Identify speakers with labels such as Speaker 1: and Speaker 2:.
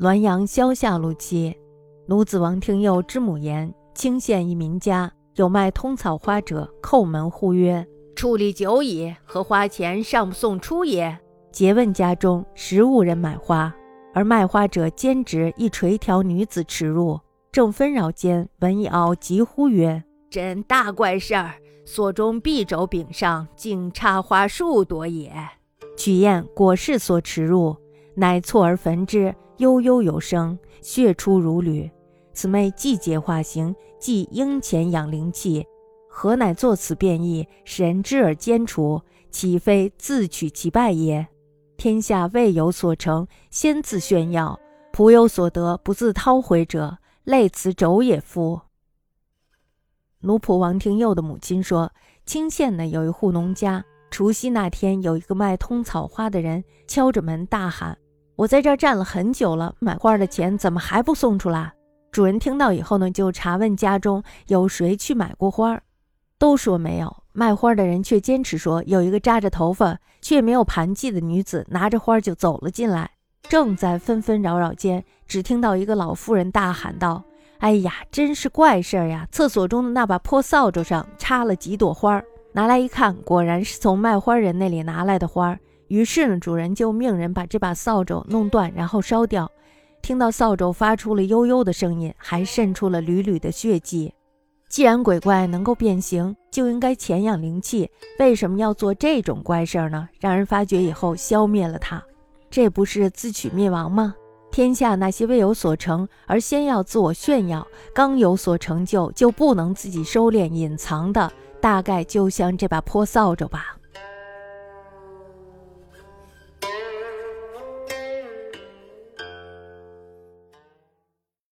Speaker 1: 滦阳萧下路七，鲁子王听佑之母言：清县一民家有卖通草花者，叩门呼曰：“处理久矣，何花钱尚不送出也？”诘问家中，实无人买花，而卖花者兼职一垂髫女子驰入，正纷扰间，闻一嗷，急呼曰：“真大怪事儿！所中臂肘柄上竟插花数朵也。”取验果是所驰入，乃错而焚之。悠悠有声，血出如缕。此妹既结化形，既应前养灵气，何乃作此变异，使人知而兼除？岂非自取其败也？天下未有所成，先自炫耀；仆有所得，不自掏回者，类此肘也夫。奴仆王廷佑的母亲说，清县呢有一户农家，除夕那天，有一个卖通草花的人敲着门大喊。我在这儿站了很久了，买花的钱怎么还不送出来？主人听到以后呢，就查问家中有谁去买过花，都说没有。卖花的人却坚持说有一个扎着头发却没有盘髻的女子拿着花就走了进来。正在纷纷扰扰间，只听到一个老妇人大喊道：“哎呀，真是怪事儿呀！厕所中的那把破扫帚上插了几朵花，拿来一看，果然是从卖花人那里拿来的花。”于是呢，主人就命人把这把扫帚弄断，然后烧掉。听到扫帚发出了悠悠的声音，还渗出了缕缕的血迹。既然鬼怪能够变形，就应该潜养灵气，为什么要做这种怪事儿呢？让人发觉以后消灭了它，这不是自取灭亡吗？天下那些未有所成而先要自我炫耀，刚有所成就就不能自己收敛隐藏的，大概就像这把破扫帚吧。